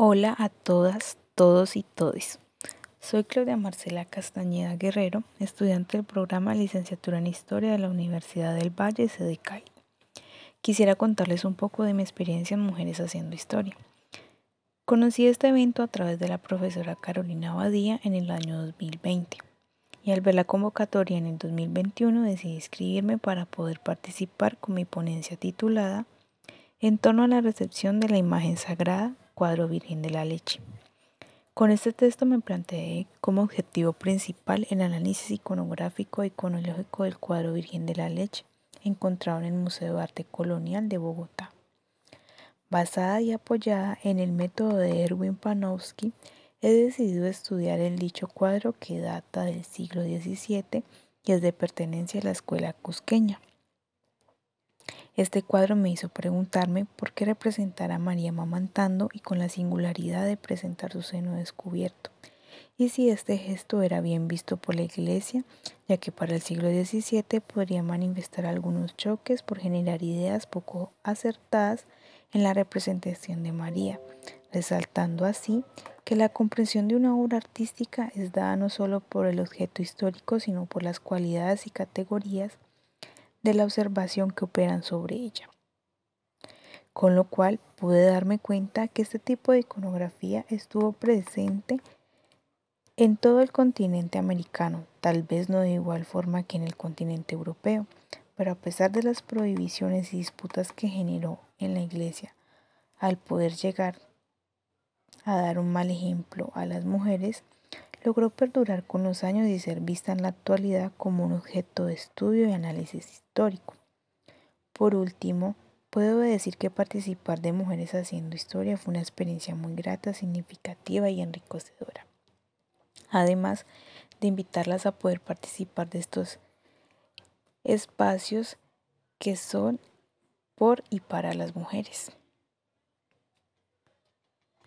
Hola a todas, todos y todes. Soy Claudia Marcela Castañeda Guerrero, estudiante del programa Licenciatura en Historia de la Universidad del Valle, sede Cali. Quisiera contarles un poco de mi experiencia en Mujeres Haciendo Historia. Conocí este evento a través de la profesora Carolina Abadía en el año 2020 y al ver la convocatoria en el 2021 decidí inscribirme para poder participar con mi ponencia titulada En torno a la recepción de la imagen sagrada cuadro Virgen de la Leche. Con este texto me planteé como objetivo principal el análisis iconográfico y iconológico del cuadro Virgen de la Leche, encontrado en el Museo de Arte Colonial de Bogotá. Basada y apoyada en el método de Erwin Panofsky, he decidido estudiar el dicho cuadro que data del siglo XVII y es de pertenencia a la escuela cusqueña. Este cuadro me hizo preguntarme por qué representar a María mamantando y con la singularidad de presentar su seno descubierto, y si este gesto era bien visto por la Iglesia, ya que para el siglo XVII podría manifestar algunos choques por generar ideas poco acertadas en la representación de María, resaltando así que la comprensión de una obra artística es dada no solo por el objeto histórico, sino por las cualidades y categorías de la observación que operan sobre ella. Con lo cual pude darme cuenta que este tipo de iconografía estuvo presente en todo el continente americano, tal vez no de igual forma que en el continente europeo, pero a pesar de las prohibiciones y disputas que generó en la iglesia, al poder llegar a dar un mal ejemplo a las mujeres, logró perdurar con los años y ser vista en la actualidad como un objeto de estudio y análisis histórico. Por último, puedo decir que participar de Mujeres Haciendo Historia fue una experiencia muy grata, significativa y enriquecedora. Además de invitarlas a poder participar de estos espacios que son por y para las mujeres.